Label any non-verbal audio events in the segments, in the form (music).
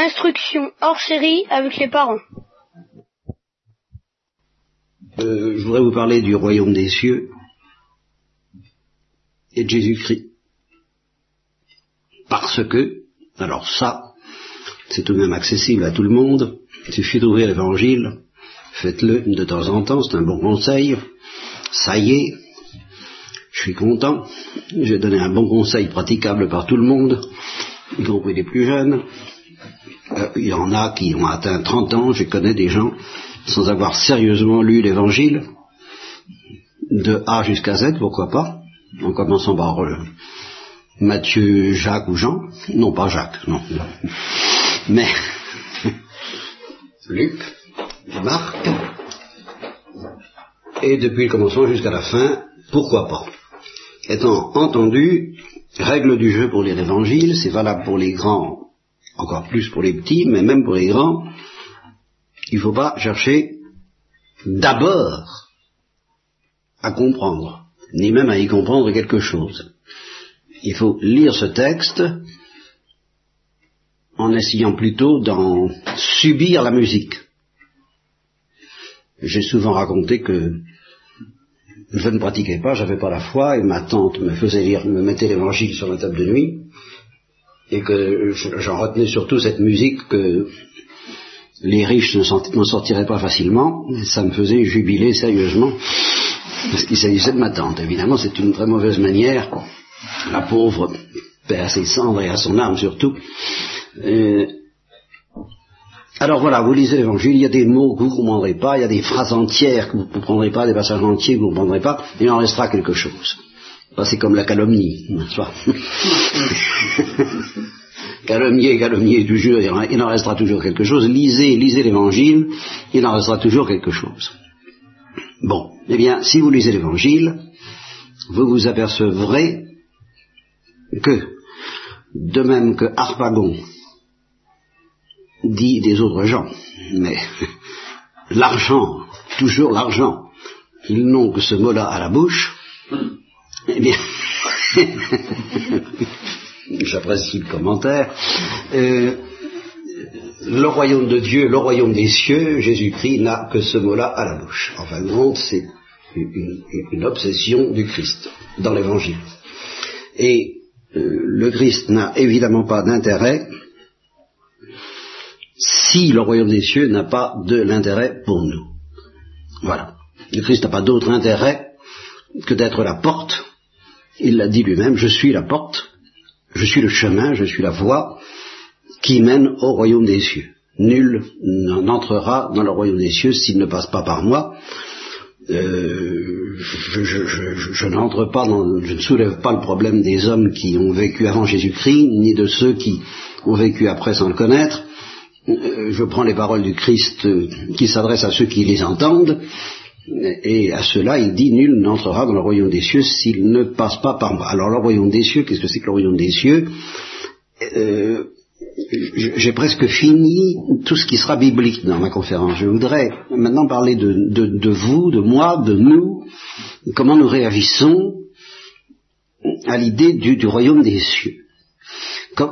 Instruction hors série avec les parents. Euh, je voudrais vous parler du royaume des cieux et de Jésus-Christ. Parce que, alors ça, c'est tout de même accessible à tout le monde. Il suffit d'ouvrir l'évangile, faites-le de temps en temps, c'est un bon conseil. Ça y est, je suis content. J'ai donné un bon conseil praticable par tout le monde, y compris les plus jeunes. Euh, il y en a qui ont atteint 30 ans, je connais des gens sans avoir sérieusement lu l'évangile, de A jusqu'à Z, pourquoi pas, en commençant par euh, Matthieu, Jacques ou Jean, non pas Jacques, non, (laughs) mais (laughs) Luc, Marc, et depuis le commencement jusqu'à la fin, pourquoi pas. Étant entendu, règle du jeu pour lire l'évangile, c'est valable pour les grands, encore plus pour les petits, mais même pour les grands, il ne faut pas chercher d'abord à comprendre, ni même à y comprendre quelque chose. Il faut lire ce texte en essayant plutôt d'en subir la musique. J'ai souvent raconté que je ne pratiquais pas, j'avais pas la foi, et ma tante me faisait lire, me mettait l'évangile sur la table de nuit, et que j'en retenais surtout cette musique que les riches n'en sortiraient pas facilement, ça me faisait jubiler sérieusement, parce qu'il s'agissait de ma tante. Évidemment, c'est une très mauvaise manière, la pauvre, paix à ses cendres et à son âme surtout. Euh, alors voilà, vous lisez l'évangile, il y a des mots que vous ne comprendrez pas, il y a des phrases entières que vous ne comprendrez pas, des passages entiers que vous ne comprendrez pas, il en restera quelque chose. C'est comme la calomnie, n'est-ce pas (laughs) calomnier, calomnier, toujours, il en restera toujours quelque chose. Lisez, lisez l'évangile, il en restera toujours quelque chose. Bon, eh bien, si vous lisez l'évangile, vous vous apercevrez que, de même que Harpagon dit des autres gens, mais (laughs) l'argent, toujours l'argent, ils n'ont que ce mot-là à la bouche, eh bien, (laughs) j'apprécie le commentaire, euh, le royaume de Dieu, le royaume des cieux, Jésus-Christ n'a que ce mot-là à la bouche. En fin de compte, c'est une, obsession du Christ dans l'évangile. Et euh, le Christ n'a évidemment pas d'intérêt si le royaume des cieux n'a pas de l'intérêt pour nous. Voilà. Le Christ n'a pas d'autre intérêt que d'être la porte. Il l'a dit lui-même, je suis la porte, je suis le chemin, je suis la voie qui mène au royaume des cieux. Nul n'entrera dans le royaume des cieux s'il ne passe pas par moi. Euh, je, ne soulève pas le problème des hommes qui ont vécu avant Jésus-Christ, ni de ceux qui ont vécu après sans le connaître. Euh, je prends les paroles du Christ euh, qui s'adressent à ceux qui les entendent, et à cela il dit nul n'entrera dans le royaume des cieux s'il ne passe pas par moi. Alors le royaume des cieux, qu'est-ce que c'est que le royaume des cieux? Euh, J'ai presque fini tout ce qui sera biblique dans ma conférence. Je voudrais maintenant parler de, vous, de moi, de nous, comment nous réagissons à l'idée du royaume des cieux?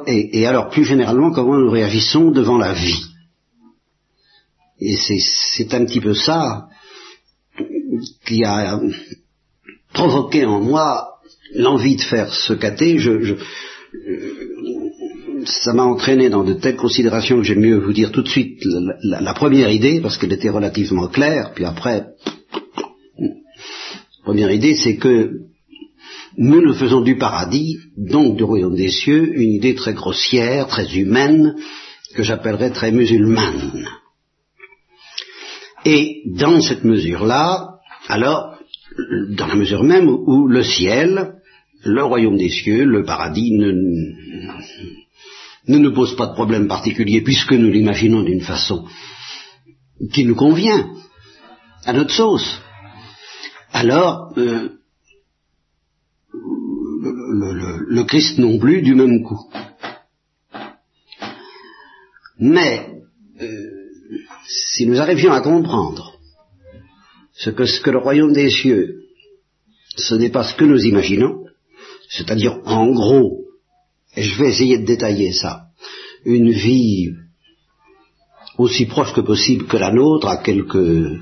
Et, alors plus généralement comment nous réagissons devant la vie? Et c'est un petit peu ça qui a provoqué en moi l'envie de faire ce caté. Je, ça m'a entraîné dans de telles considérations que j'aime mieux vous dire tout de suite la, première idée, parce qu'elle était relativement claire, puis après, première idée, c'est que nous nous faisons du paradis, donc du royaume des cieux, une idée très grossière, très humaine, que j'appellerais très musulmane. Et dans cette mesure-là, alors, dans la mesure même où le ciel, le royaume des cieux, le paradis ne, ne nous pose pas de problème particulier puisque nous l'imaginons d'une façon qui nous convient, à notre sauce. Alors, euh, le, Christ non plus du même coup. Mais euh, si nous arrivions à comprendre ce que, ce que le royaume des cieux, ce n'est pas ce que nous imaginons, c'est-à-dire en gros, et je vais essayer de détailler ça, une vie aussi proche que possible que la nôtre, à quelques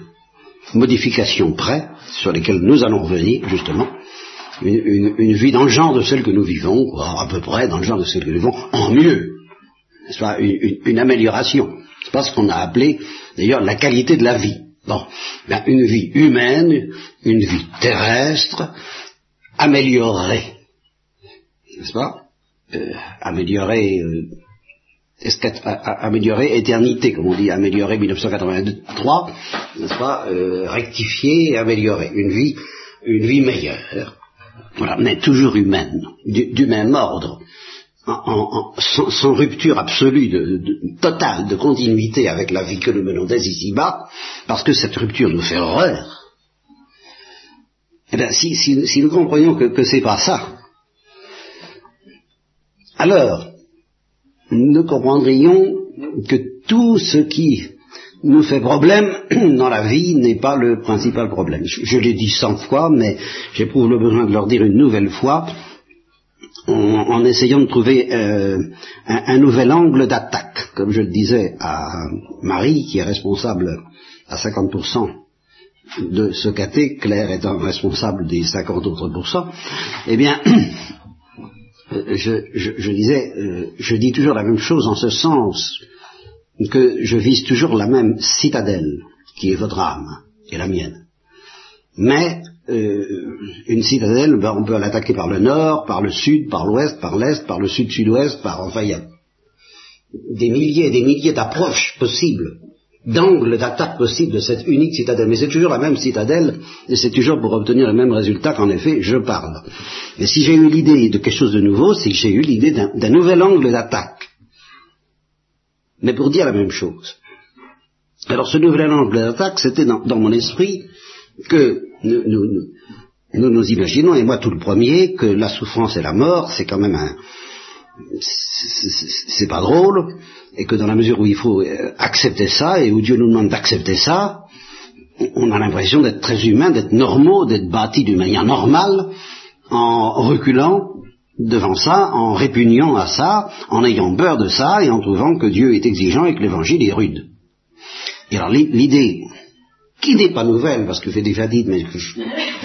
modifications près, sur lesquelles nous allons revenir, justement, une, vie dans le genre de celle que nous vivons, à peu près dans le genre de celle que nous vivons, en mieux, une, une amélioration. C'est pas ce qu'on a appelé, d'ailleurs, la qualité de la vie. Bon, ben, une vie humaine, une vie terrestre, améliorée, n'est-ce pas? Euh, Améliorée, euh, améliorer éternité, comme on dit, améliorer 1983, n'est-ce pas? Euh, Rectifier et améliorer une vie, une vie meilleure. Voilà, mais toujours humaine, du même ordre en, sans, rupture absolue, de, totale, de continuité avec la vie que nous menons dès ici-bas, parce que cette rupture nous fait horreur. Eh bien, si, si, nous comprenions que, que c'est pas ça, alors nous comprendrions que tout ce qui nous fait problème (clears throat) dans la vie n'est pas le principal problème. Je, je l'ai dit cent fois, mais j'éprouve le besoin de leur dire une nouvelle fois en, essayant de trouver euh, un, nouvel angle d'attaque. Comme je le disais à Marie, qui est responsable à 50% de ce caté, Claire étant responsable des 50 autres pourcents, eh bien, (coughs) je, disais, euh, je dis toujours la même chose en ce sens que je vise toujours la même citadelle, qui est votre âme et la mienne. Mais euh, une citadelle, ben, on peut l'attaquer par le nord, par le sud, par l'ouest, par l'est, par le sud-sud-ouest, par enfin il y a des milliers et des milliers d'approches possibles, d'angles d'attaque possibles de cette unique citadelle. Mais c'est toujours la même citadelle, et c'est toujours pour obtenir le même résultat qu'en effet je parle. Mais si j'ai eu l'idée de quelque chose de nouveau, c'est que j'ai eu l'idée d'un nouvel angle d'attaque. Mais pour dire la même chose. Alors ce nouvel angle d'attaque, c'était dans mon esprit que nous, nous, imaginons, et moi tout le premier, que la souffrance et la mort, c'est quand même un... C'est pas drôle, et que dans la mesure où il faut euh, accepter ça, et où Dieu nous demande d'accepter ça, on a l'impression d'être très humain, d'être normaux, d'être bâtis d'une manière normale, en reculant devant ça, en répugnant à ça, en ayant peur de ça, et en trouvant que Dieu est exigeant et que l'évangile est rude. Et alors l'idée qui n'est pas nouvelle, parce que j'ai déjà dit, mais que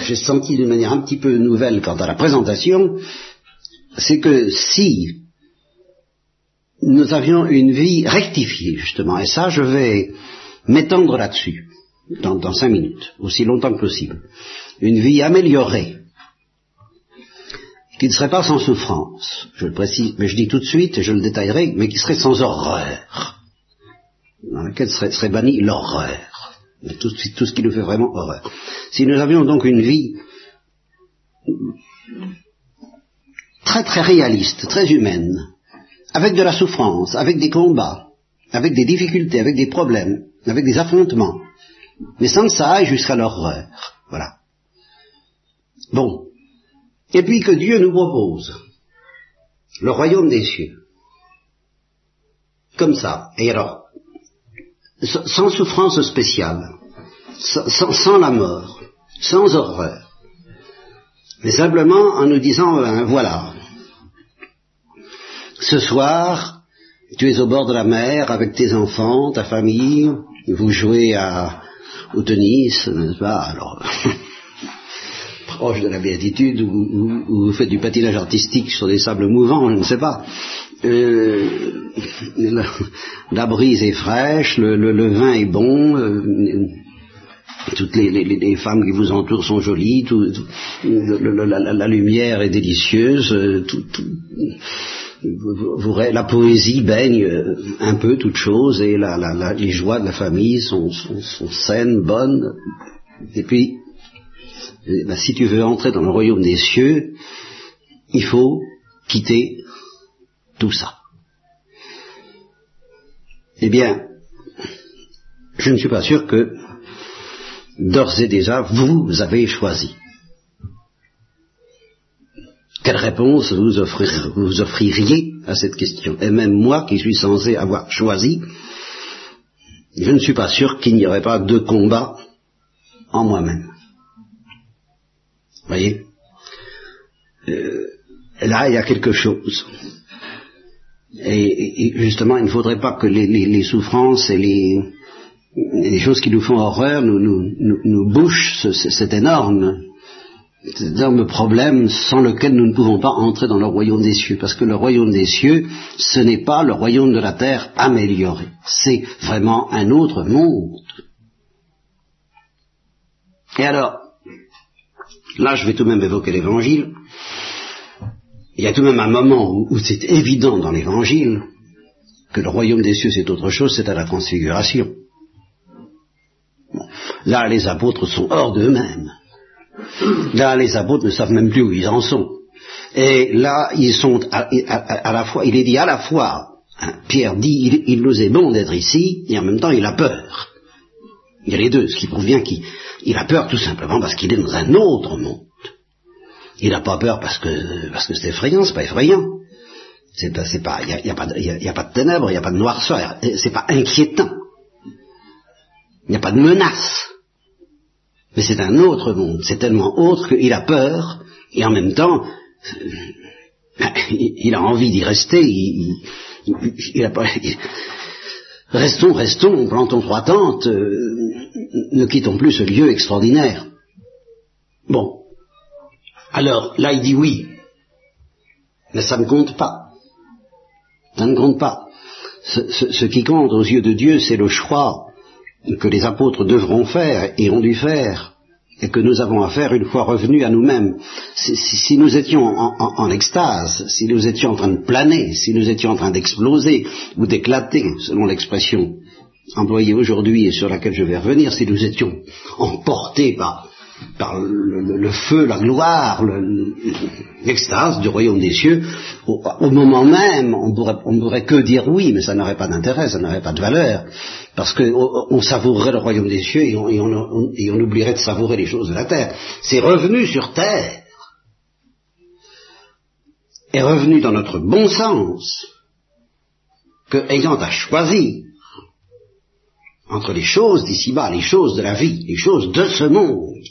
j'ai senti d'une manière un petit peu nouvelle quant à la présentation, c'est que si nous avions une vie rectifiée, justement, et ça, je vais m'étendre là-dessus, dans, dans cinq minutes, aussi longtemps que possible, une vie améliorée, qui ne serait pas sans souffrance, je le précise, mais je dis tout de suite, et je le détaillerai, mais qui serait sans horreur, dans laquelle serait, serait bannie l'horreur tout, tout ce qui nous fait vraiment horreur. Si nous avions donc une vie très très réaliste, très humaine, avec de la souffrance, avec des combats, avec des difficultés, avec des problèmes, avec des affrontements, mais sans ça jusqu'à l'horreur. Voilà. Bon. Et puis que Dieu nous propose le royaume des cieux. Comme ça. Et alors, sans souffrance spéciale, sans, la mort, sans horreur, mais simplement en nous disant, ben, voilà, ce soir, tu es au bord de la mer avec tes enfants, ta famille, vous jouez au tennis, n'est-ce pas? Alors, (laughs) proche de la béatitude, ou, vous faites du patinage artistique sur des sables mouvants, je ne sais pas. Euh, (laughs) la, brise est fraîche, le, vin est bon, euh, toutes les, femmes qui vous entourent sont jolies, la, lumière est délicieuse, euh, la poésie baigne un peu toute chose et les joies de la famille sont, saines, bonnes. Et puis, ben, si tu veux entrer dans le royaume des cieux, il faut quitter Eh bien, je ne suis pas sûr que d'ores et déjà vous avez choisi. Quelle réponse vous, vous offririez à cette question? Et même moi qui suis censé avoir choisi, je ne suis pas sûr qu'il n'y aurait pas de combat en moi-même. Voyez? Euh, Là, il y a quelque chose Et, justement, il ne faudrait pas que les, souffrances et les, choses qui nous font horreur nous, nous, nous, bouchent cet énorme, cet énorme problème sans lequel nous ne pouvons pas entrer dans le royaume des cieux. Parce que le royaume des cieux, ce n'est pas le royaume de la terre amélioré. C'est vraiment un autre monde. Et alors, là je vais tout de même évoquer l'évangile. Il y a tout de même un moment où, c'est évident dans l'évangile que le royaume des cieux c'est autre chose, c'est à la transfiguration. Là, les apôtres sont hors d'eux-mêmes. Là, les apôtres ne savent même plus où ils en sont. Et là, ils sont à, la fois, il est dit à la fois, hein, Pierre dit, il, nous est bon d'être ici, et en même temps, il a peur. Il y a les deux, ce qui prouve bien qu'il a peur tout simplement parce qu'il est dans un autre monde. Il n'a pas peur parce que parce que c'est effrayant, c'est pas effrayant. C'est pas, pas, il n'y a, pas de, a pas de ténèbres, il n'y a pas de noirceur, c'est pas inquiétant. Il n'y a pas de menace. Mais c'est un autre monde, c'est tellement autre qu'il a peur, et en même temps, (laughs) il, a envie d'y rester, a restons, restons, plantons trois tentes, euh, ne quittons plus ce lieu extraordinaire. Bon, alors, là, il dit oui. Mais ça ne compte pas. Ça ne compte pas. Ce, qui compte aux yeux de Dieu, c'est le choix que les apôtres devront faire et ont dû faire, et que nous avons à faire une fois revenus à nous-mêmes. Si, nous étions en, extase, si nous étions en train de planer, si nous étions en train d'exploser ou d'éclater, selon l'expression employée aujourd'hui et sur laquelle je vais revenir, si nous étions emportés par par le, feu, la gloire, l'extase du royaume des cieux, au, moment même, on pourrait, pourrait que dire oui, mais ça n'aurait pas d'intérêt, ça n'aurait pas de valeur, parce qu'on savourerait le royaume des cieux et on, oublierait de savourer les choses de la terre. C'est revenu sur terre, est revenu dans notre bon sens, que ayant à choisir entre les choses d'ici-bas, les choses de la vie, les choses de ce monde,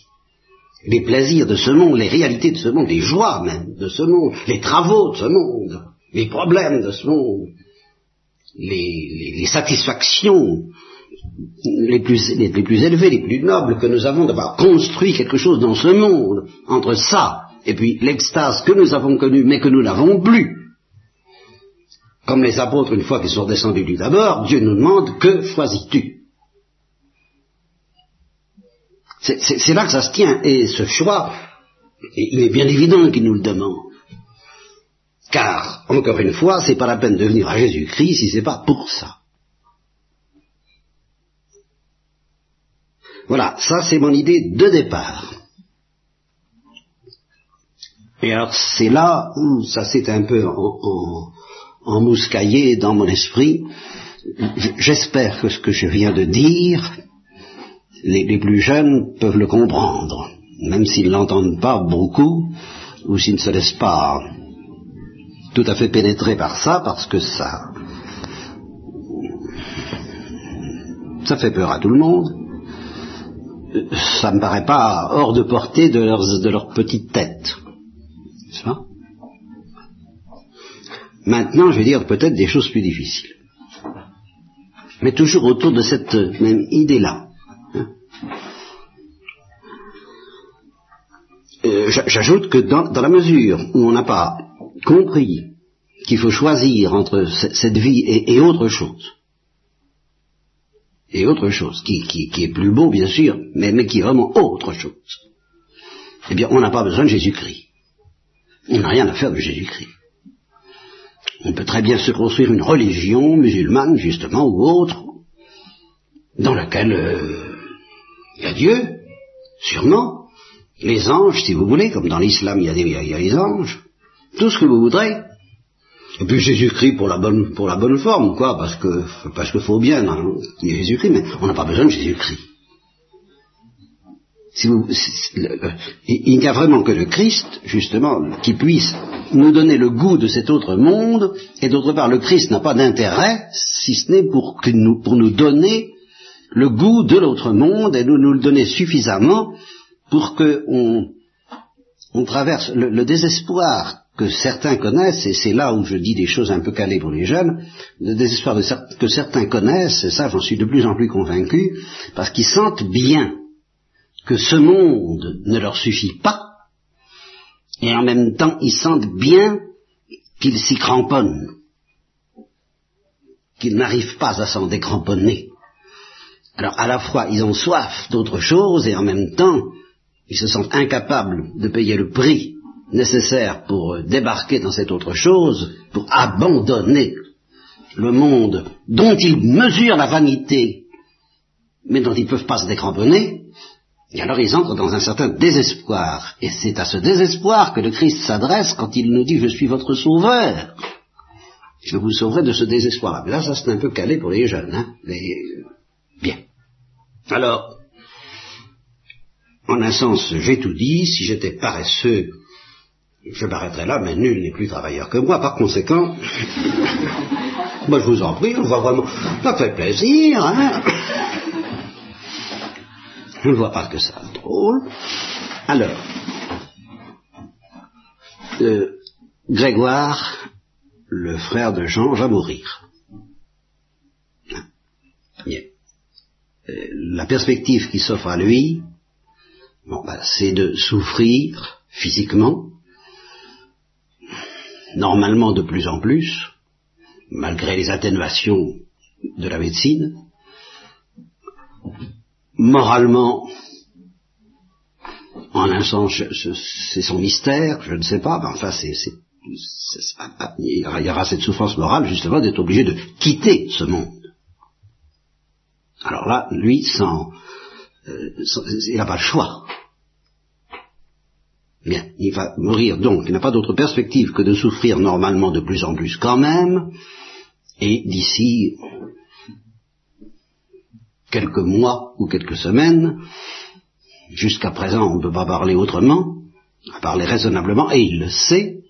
les plaisirs de ce monde, les réalités de ce monde, les joies même de ce monde, les travaux de ce monde, les problèmes de ce monde, les, satisfactions les plus, les, plus élevées, les plus nobles que nous avons d'avoir construit quelque chose dans ce monde, entre ça et puis l'extase que nous avons connue mais que nous n'avons plus. Comme les apôtres, une fois qu'ils sont descendus du d'abord, Dieu nous demande que choisis-tu? C'est là que ça se tient. Et ce choix, il est bien évident qu'il nous le demande. Car, encore une fois, c'est pas la peine de venir à Jésus-Christ si c'est pas pour ça. Voilà, ça c'est mon idée de départ. Et alors c'est là où ça s'est un peu en, en, dans mon esprit. J'espère que ce que je viens de dire les, plus jeunes peuvent le comprendre, même s'ils ne l'entendent pas beaucoup, ou s'ils ne se laissent pas tout à fait pénétrer par ça, parce que ça, ça fait peur à tout le monde. Ça me paraît pas hors de portée de, de leur petite tête. Maintenant, je vais dire peut-être des choses plus difficiles. Mais toujours autour de cette même idée-là. J'ajoute que dans, la mesure où on n'a pas compris qu'il faut choisir entre cette vie et, autre chose, et autre chose, qui, est plus beau bien sûr, mais, qui est vraiment autre chose, eh bien on n'a pas besoin de Jésus-Christ. On n'a rien à faire de Jésus-Christ. On peut très bien se construire une religion musulmane, justement, ou autre, dans laquelle euh, il y a Dieu, sûrement, les anges, si vous voulez, comme dans l'islam il y, a y a les anges, tout ce que vous voudrez. Et puis Jésus-Christ pour la bonne pour la bonne forme, quoi, parce que parce qu'il faut bien hein, Jésus-Christ, mais on n'a pas besoin de Jésus-Christ. Si vous, il n'y a vraiment que le Christ, justement, qui puisse nous donner le goût de cet autre monde, et d'autre part, le Christ n'a pas d'intérêt, si ce n'est pour, nous, pour nous donner le goût de l'autre monde, et nous nous le donner suffisamment pour qu'on on traverse le, désespoir que certains connaissent, et c'est là où je dis des choses un peu calées pour les jeunes, le désespoir que certains connaissent, et ça j'en suis de plus en plus convaincu, parce qu'ils sentent bien que ce monde ne leur suffit pas, et en même temps ils sentent bien qu'ils s'y cramponnent, qu'ils n'arrivent pas à s'en décramponner. Alors à la fois ils ont soif d'autre chose et en même temps ils se sentent incapables de payer le prix nécessaire pour débarquer dans cette autre chose, pour abandonner le monde dont ils mesurent la vanité, mais dont ils ne peuvent pas se décramponner, et alors ils entrent dans un certain désespoir. Et c'est à ce désespoir que le Christ s'adresse quand il nous dit Je suis votre sauveur. Je vous sauverai de ce désespoir-là. Là, ça c'est un peu calé pour les jeunes. Hein Bien. Alors, en un sens, j'ai tout dit. Si j'étais paresseux, je m'arrêterais là, mais nul n'est plus travailleur que moi. Par conséquent, (laughs) moi je vous en prie, on voit vraiment, ça fait plaisir. Hein je ne vois pas que ça drôle. Alors, euh, Grégoire, le frère de Jean, va mourir. Bien. Euh, la perspective qui s'offre à lui, ben, c'est de souffrir physiquement, normalement de plus en plus, malgré les atténuations de la médecine, moralement, en un sens, c'est son mystère, je ne sais pas, mais enfin, c'est, il y aura cette souffrance morale justement d'être obligé de quitter ce monde. Alors là, lui, sans, euh, il n'a pas le choix. Bien, il va mourir. Donc, il n'a pas d'autre perspective que de souffrir normalement de plus en plus quand même, et d'ici quelques mois ou quelques semaines, jusqu'à présent on ne peut pas parler autrement, à parler raisonnablement, et il le sait,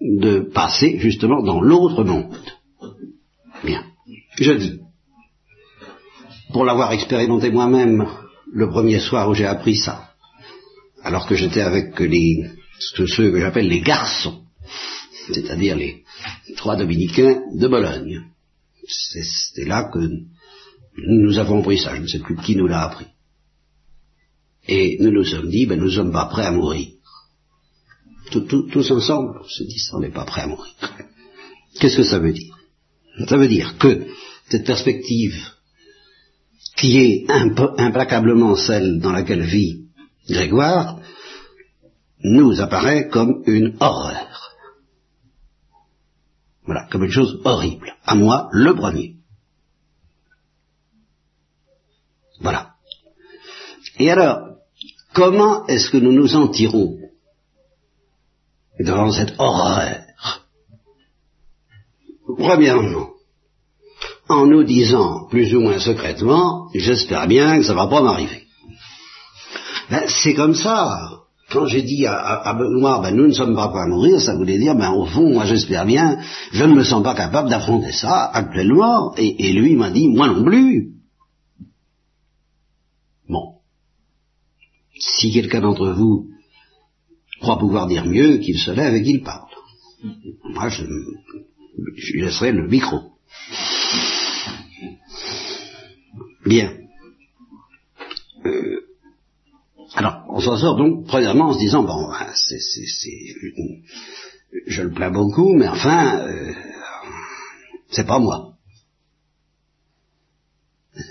de passer justement dans l'autre monde. Bien, je dis, pour l'avoir expérimenté moi-même le premier soir où j'ai appris ça, alors que j'étais avec les, ceux que j'appelle les garçons, c'est-à-dire les trois dominicains de Bologne. C'était là que nous avons appris ça, je ne sais plus qui nous l'a appris. Et nous nous sommes dit, ben nous ne sommes pas prêts à mourir. tous ensemble, on se dit, on n'est pas prêts à mourir. (laughs) Qu'est-ce que ça veut dire? Ça veut dire que cette perspective qui est implacablement celle dans laquelle vit Grégoire, nous apparaît comme une horreur. Voilà, comme une chose horrible. À moi, le premier. Voilà. Et alors, comment est-ce que nous nous en tirons devant cette horreur? Premièrement, en nous disant plus ou moins secrètement, j'espère bien que ça ne va pas m'arriver. Ben, c'est comme ça. Quand j'ai dit à, Benoît, ben, nous ne sommes pas prêts à mourir, ça voulait dire, ben, au fond, moi j'espère bien, je ne me sens pas capable d'affronter ça actuellement, et, et lui m'a dit, moi non plus. Bon. Si quelqu'un d'entre vous croit pouvoir dire mieux, qu'il se lève et qu'il parle. Moi, je, je laisserai le micro. Bien. Alors, on s'en sort donc, premièrement, en se disant, bon, ben, c'est, je le plains beaucoup, mais enfin, euh, c'est pas moi.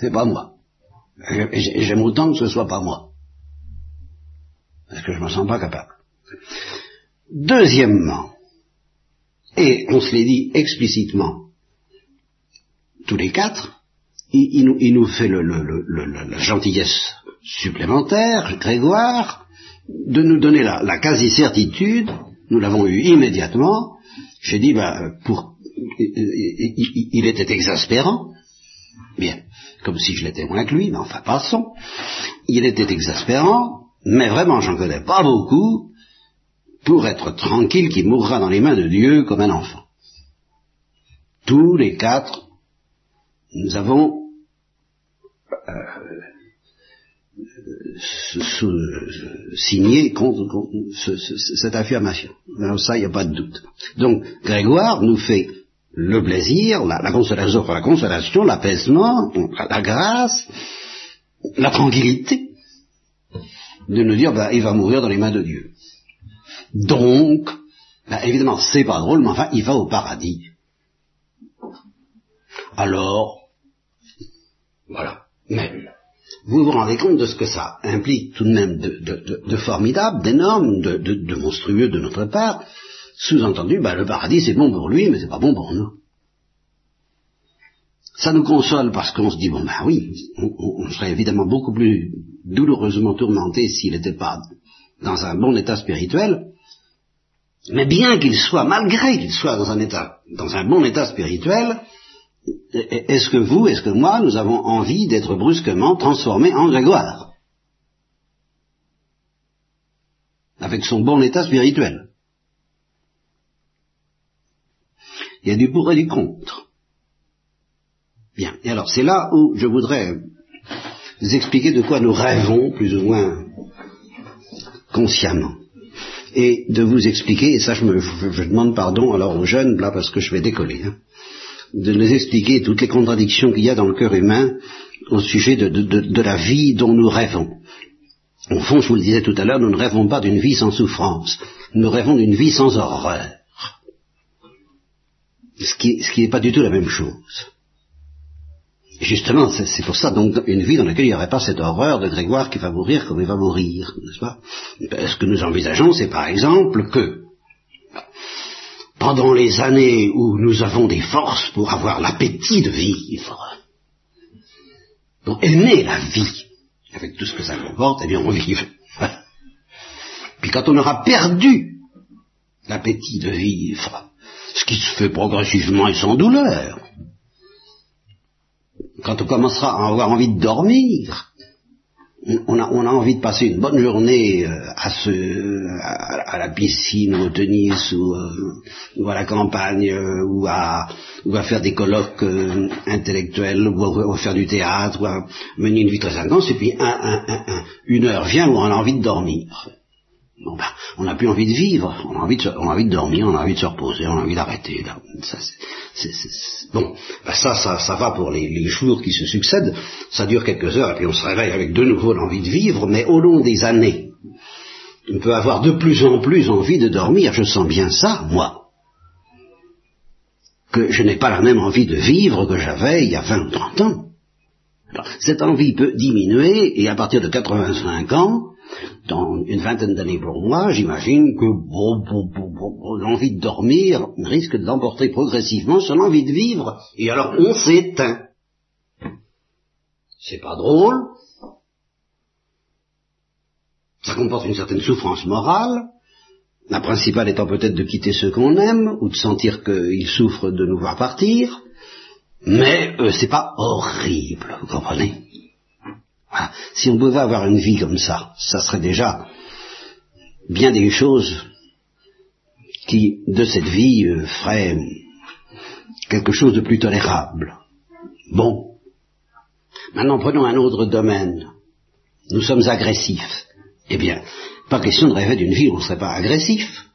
C'est pas moi. J'aime autant que ce soit pas moi. Parce que je me sens pas capable. Deuxièmement, et on se l'est dit explicitement, tous les quatre, il, nous, fait la gentillesse supplémentaire, Grégoire, de nous donner la, quasi-certitude, nous l'avons eu immédiatement, j'ai dit, bah, pour, il, était exaspérant, bien, comme si je l'étais moins que lui, mais enfin passons, il était exaspérant, mais vraiment j'en connais pas beaucoup, pour être tranquille qu'il mourra dans les mains de Dieu comme un enfant. Tous les quatre, nous avons euh, signer contre, cette affirmation. Alors ça, il n'y a pas de doute. Donc, Grégoire nous fait le plaisir, la, consolation, la consolation, l'apaisement, la, grâce, la tranquillité de nous dire, bah, il va mourir dans les mains de Dieu. Donc, bah, évidemment, c'est pas drôle, mais enfin, il va au paradis. Alors, voilà. Mais, vous vous rendez compte de ce que ça implique tout de même de, formidable, d'énorme, de, monstrueux de notre part. Sous-entendu, bah, le paradis c'est bon pour lui, mais c'est pas bon pour nous. Ça nous console parce qu'on se dit, bon ben oui, on, serait évidemment beaucoup plus douloureusement tourmenté s'il n'était pas dans un bon état spirituel, mais bien qu'il soit, malgré qu'il soit dans un état, dans un bon état spirituel, est-ce que vous, est-ce que moi, nous avons envie d'être brusquement transformés en Grégoire Avec son bon état spirituel. Il y a du pour et du contre. Bien. Et alors, c'est là où je voudrais vous expliquer de quoi nous rêvons, plus ou moins consciemment. Et de vous expliquer, et ça je, me, demande pardon alors aux jeunes, là, parce que je vais décoller. Hein de nous expliquer toutes les contradictions qu'il y a dans le cœur humain au sujet de, la vie dont nous rêvons. Au fond, je vous le disais tout à l'heure, nous ne rêvons pas d'une vie sans souffrance, nous rêvons d'une vie sans horreur. Ce qui n'est pas du tout la même chose. Justement, c'est pour ça donc une vie dans laquelle il n'y aurait pas cette horreur de Grégoire qui va mourir comme il va mourir, n'est-ce pas? Ce que nous envisageons, c'est par exemple que pendant les années où nous avons des forces pour avoir l'appétit de vivre, pour aimer la vie, avec tout ce que ça comporte, eh bien on vive. (laughs) Puis quand on aura perdu l'appétit de vivre, ce qui se fait progressivement et sans douleur, quand on commencera à avoir envie de dormir, on a, on a, envie de passer une bonne journée euh, à, ce, à, la piscine ou au tennis ou, euh, ou à la campagne euh, ou, à, ou à faire des colloques intellectuels ou à, faire du théâtre ou à mener une vie très intense et puis un, un, une heure vient où on a envie de dormir. Bon ben, on n'a plus envie de vivre, on a envie de, on a envie de dormir, on a envie de se reposer, on a envie d'arrêter. Bon, ben ça, ça, ça va pour les, jours qui se succèdent, ça dure quelques heures et puis on se réveille avec de nouveau l'envie de vivre, mais au long des années, on peut avoir de plus en plus envie de dormir, je sens bien ça, moi. Que je n'ai pas la même envie de vivre que j'avais il y a 20 ou 30 ans. Cette envie peut diminuer et à partir de 85 ans, dans une vingtaine d'années pour moi, j'imagine que l'envie de dormir risque de l'emporter progressivement sur l'envie de vivre, et alors on s'éteint. C'est pas drôle, ça comporte une certaine souffrance morale, la principale étant peut-être de quitter ceux qu'on aime, ou de sentir qu'ils souffrent de nous voir partir, mais euh, c'est pas horrible, vous comprenez? Si on pouvait avoir une vie comme ça, ça serait déjà bien des choses qui, de cette vie, euh, feraient quelque chose de plus tolérable. Bon. Maintenant, prenons un autre domaine. Nous sommes agressifs. Eh bien, pas question de rêver d'une vie où on ne serait pas agressif.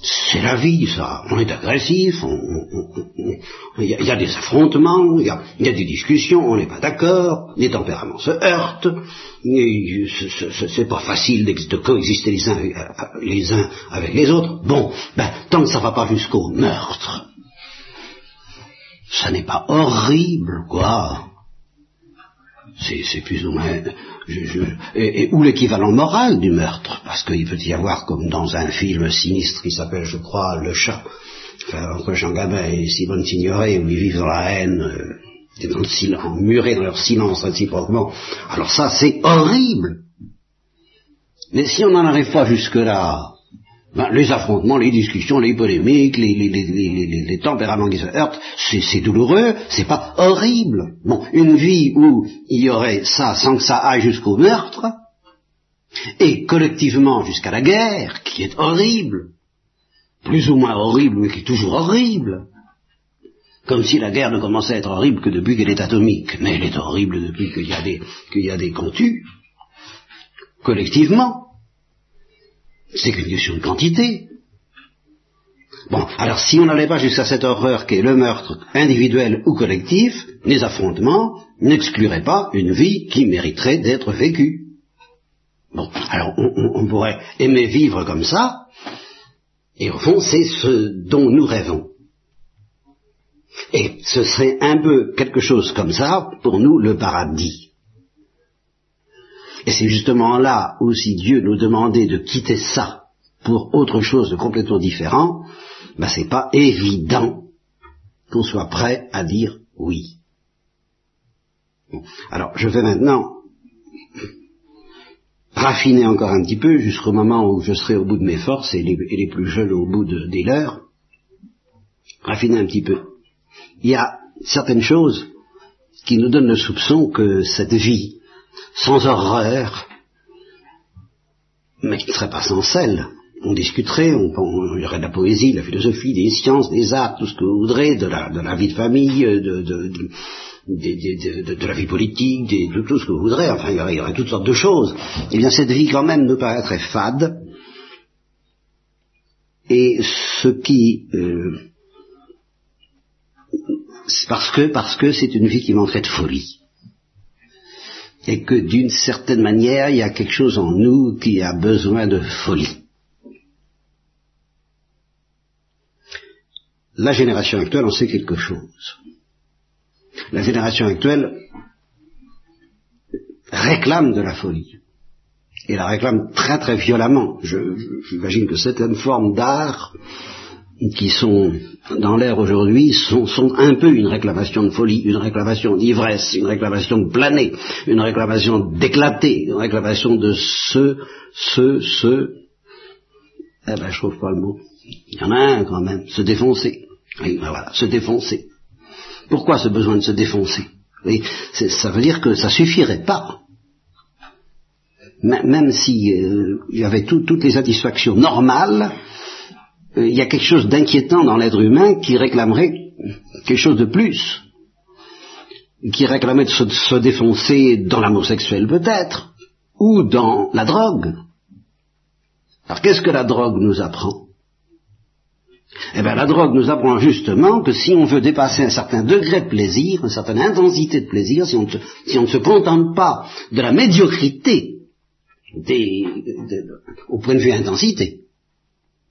C'est la vie, ça. On est agressif, il y, a des affrontements, il y, a, des discussions, on n'est pas d'accord, les tempéraments se heurtent, c'est pas facile de coexister les uns, les uns avec les autres. Bon, ben, tant que ça va pas jusqu'au meurtre, ça n'est pas horrible, quoi. C'est plus ou moins et, ou l'équivalent moral du meurtre, parce qu'il peut y avoir, comme dans un film sinistre qui s'appelle, je crois, Le Chat, enfin, entre Jean Gabin et Simone Signoret, où ils vivent dans la haine, euh, dans le silence, murés dans leur silence réciproquement. Alors ça, c'est horrible. Mais si on n'en arrive pas jusque-là, ben, les affrontements, les discussions, les polémiques, les, les, tempéraments qui se heurtent, c'est douloureux, c'est pas horrible. Bon, une vie où il y aurait ça sans que ça aille jusqu'au meurtre, et collectivement jusqu'à la guerre, qui est horrible, plus ou moins horrible, mais qui est toujours horrible, comme si la guerre ne commençait à être horrible que depuis qu'elle est atomique, mais elle est horrible depuis qu'il y a des, qu'il y a des contus, collectivement. C'est qu'une question de quantité. Bon, alors si on n'allait pas jusqu'à cette horreur qu'est le meurtre individuel ou collectif, les affrontements n'excluraient pas une vie qui mériterait d'être vécue. Bon, alors on, pourrait aimer vivre comme ça, et au fond c'est ce dont nous rêvons. Et ce serait un peu quelque chose comme ça, pour nous, le paradis. Et c'est justement là où si Dieu nous demandait de quitter ça pour autre chose de complètement différent, ben c'est pas évident qu'on soit prêt à dire oui. Alors, je vais maintenant raffiner encore un petit peu jusqu'au moment où je serai au bout de mes forces et les, plus jeunes au bout des leurs. Raffiner un petit peu. Il y a certaines choses qui nous donnent le soupçon que cette vie sans horreur, mais qui ne serait pas sans sel, on discuterait, on, il y aurait de la poésie, de la philosophie, des sciences, des arts, tout ce que vous voudrez, de la, vie de famille, de, de, la vie politique, de tout ce que vous voudrez, enfin il y, aurait, toutes sortes de choses. Eh bien cette vie quand même nous paraîtrait fade, et ce qui... Euh, parce que parce que c'est une vie qui manquerait de folie. Et que d'une certaine manière, il y a quelque chose en nous qui a besoin de folie. La génération actuelle en sait quelque chose. La génération actuelle réclame de la folie. Et la réclame très très violemment. J'imagine que certaines formes d'art qui sont dans l'air aujourd'hui sont, sont, un peu une réclamation de folie, une réclamation d'ivresse, une réclamation de planer, une réclamation d'éclater, une réclamation de ce, ce, ce. Eh ben, je trouve pas le mot. Il y en a un quand même, se défoncer. Oui, ben voilà, se défoncer. Pourquoi ce besoin de se défoncer? Oui, Ça veut dire que ça suffirait pas. même si euh, avait toutes les satisfactions normales, il y a quelque chose d'inquiétant dans l'être humain qui réclamerait quelque chose de plus, qui réclamerait de se défoncer dans l'amour sexuel peut-être, ou dans la drogue. Alors qu'est-ce que la drogue nous apprend? Eh bien, la drogue nous apprend justement que si on veut dépasser un certain degré de plaisir, une certaine intensité de plaisir, si on, ne se contente pas de la médiocrité au point de vue intensité,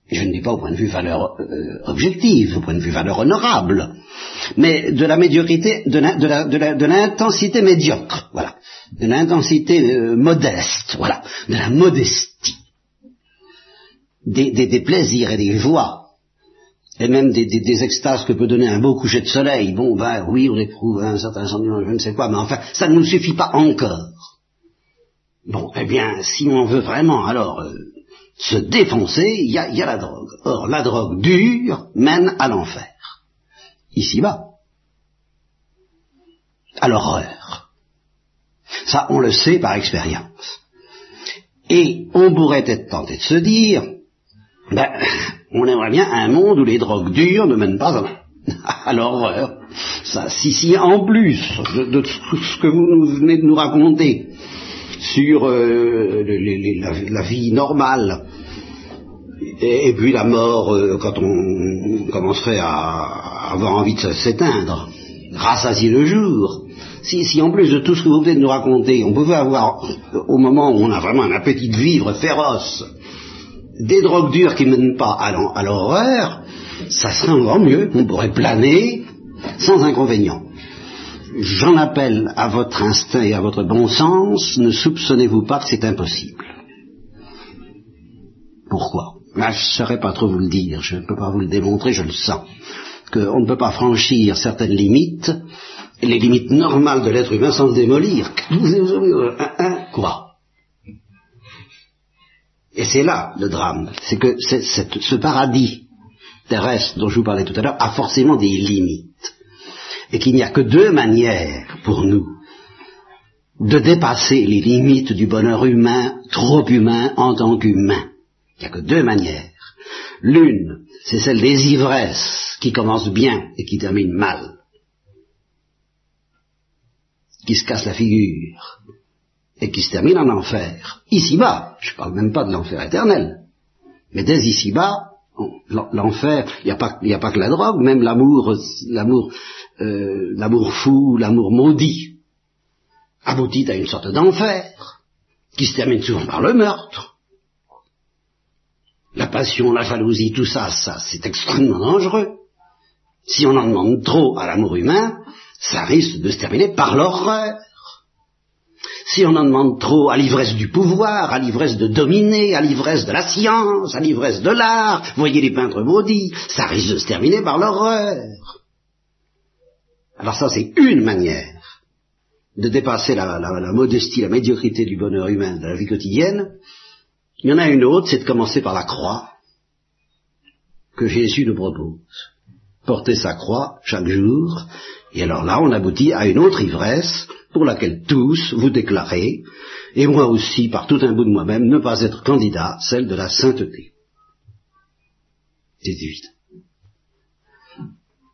je ne dis pas au point de vue valeur euh, objective, au point de vue valeur honorable, mais de la médiocrité, de l'intensité médiocre, voilà, de l'intensité euh, modeste, voilà, de la modestie, des plaisirs et des joies et même des, des, extases que peut donner un beau coucher de soleil. Bon, ben oui, on éprouve un certain sentiment, je ne sais quoi, mais enfin, ça ne nous suffit pas encore. Bon, eh bien, si on veut vraiment alors euh, se défoncer, il y a, y a, la drogue. Or, la drogue dure mène à l'enfer. Ici-bas. À l'horreur. Ça, on le sait par expérience. Et on pourrait être tenté de se dire, ben, on aimerait bien un monde où les drogues dures ne mènent pas à, l'horreur. (laughs) Ça, si, si, en plus de, ce que vous venez de nous raconter sur euh, la, vie normale, et, puis la mort euh, quand on commencerait à avoir envie de s'éteindre, rassasier le jour, si, si en plus de tout ce que vous venez de nous raconter, on pouvait avoir, au moment où on a vraiment un appétit de vivre féroce, des drogues dures qui ne mènent pas à l'horreur, ça serait encore mieux, on pourrait planer sans inconvénient. J'en appelle à votre instinct et à votre bon sens, ne soupçonnez-vous pas que c'est impossible. Pourquoi? Je ne saurais pas trop vous le dire, je ne peux pas vous le démontrer, je le sens. Qu'on ne peut pas franchir certaines limites, les limites normales de l'être humain sans le démolir. Quoi? Et c'est là le drame, c'est que ce paradis terrestre dont je vous parlais tout à l'heure a forcément des limites. Et qu'il n'y a que deux manières pour nous de dépasser les limites du bonheur humain, trop humain en tant qu'humain. Il n'y a que deux manières. L'une, c'est celle des ivresses qui commencent bien et qui terminent mal, qui se cassent la figure et qui se termine en enfer. Ici-bas, je ne parle même pas de l'enfer éternel, mais dès ici-bas, l'enfer, il n'y a, pas, que la drogue, même euh, l'amour fou, l'amour maudit, aboutit à une sorte d'enfer, qui se termine souvent par le meurtre. La passion, la jalousie, tout ça, ça, c'est extrêmement dangereux. Si on en demande trop à l'amour humain, ça risque de se terminer par l'horreur. Si on en demande trop à l'ivresse du pouvoir, à l'ivresse de dominer, à l'ivresse de la science, à l'ivresse de l'art, voyez les peintres maudits, ça risque de se terminer par l'horreur. Alors ça, c'est une manière de dépasser la, modestie, la médiocrité du bonheur humain de la vie quotidienne. Il y en a une autre, c'est de commencer par la croix que Jésus nous propose. Porter sa croix chaque jour, et alors là, on aboutit à une autre ivresse pour laquelle tous vous déclarez, et moi aussi, par tout un bout de moi-même, ne pas être candidat, celle de la sainteté. C'est évident.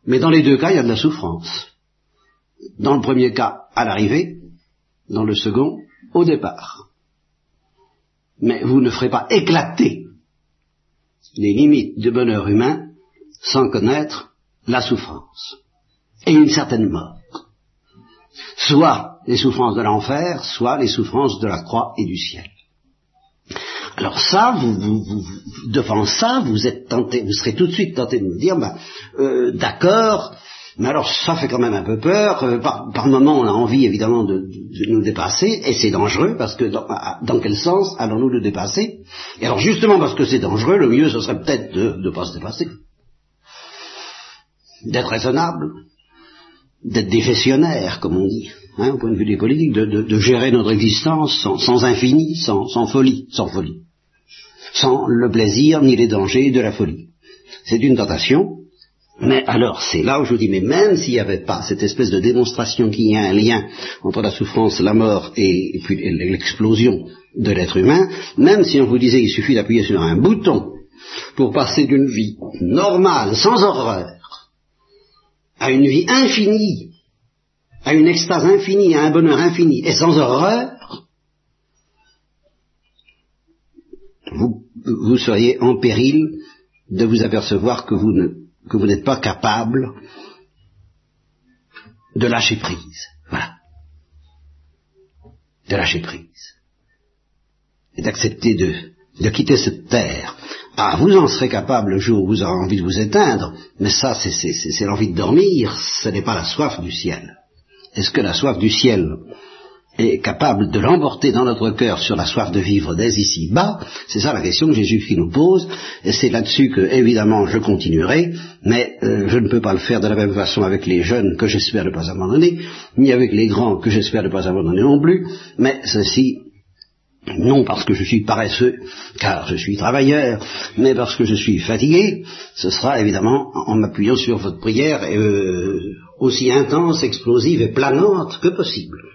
Mais dans les deux cas, il y a de la souffrance. Dans le premier cas, à l'arrivée, dans le second, au départ. Mais vous ne ferez pas éclater les limites du bonheur humain sans connaître la souffrance et une certaine mort. Soit les souffrances de l'enfer, soit les souffrances de la croix et du ciel. Alors ça, vous, vous, devant ça, vous êtes tenté, vous serez tout de suite tenté de me dire, bah, euh, d'accord, mais alors ça fait quand même un peu peur. Euh, par, moment, on a envie évidemment de, nous dépasser, et c'est dangereux parce que dans, quel sens allons-nous le dépasser? Et alors justement parce que c'est dangereux, le mieux ce serait peut-être de ne pas se dépasser, d'être raisonnable, d'être défessionnaire, comme on dit, hein, au point de vue des politiques, de, gérer notre existence sans, sans infini, sans, sans, folie, sans folie, sans le plaisir ni les dangers de la folie. C'est une tentation, mais alors c'est là où je vous dis, mais même s'il n'y avait pas cette espèce de démonstration qu'il y a un lien entre la souffrance, la mort et, l'explosion de l'être humain, même si on vous disait qu'il suffit d'appuyer sur un bouton pour passer d'une vie normale, sans horreur, à une vie infinie, à une extase infinie, à un bonheur infini et sans horreur, vous, vous seriez en péril de vous apercevoir que vous que vous n'êtes pas capable de lâcher prise. Voilà. De lâcher prise. Et d'accepter de, de quitter cette terre ah, vous en serez capable le jour où vous aurez envie de vous éteindre, mais ça, c'est l'envie de dormir, ce n'est pas la soif du ciel. Est-ce que la soif du ciel est capable de l'emporter dans notre cœur sur la soif de vivre dès ici bas. C'est ça la question que Jésus-Christ nous pose, et c'est là-dessus que, évidemment, je continuerai, mais euh, je ne peux pas le faire de la même façon avec les jeunes que j'espère ne pas abandonner, ni avec les grands que j'espère ne pas abandonner non plus, mais ceci non parce que je suis paresseux, car je suis travailleur, mais parce que je suis fatigué, ce sera évidemment en m'appuyant sur votre prière euh, aussi intense, explosive et planante que possible.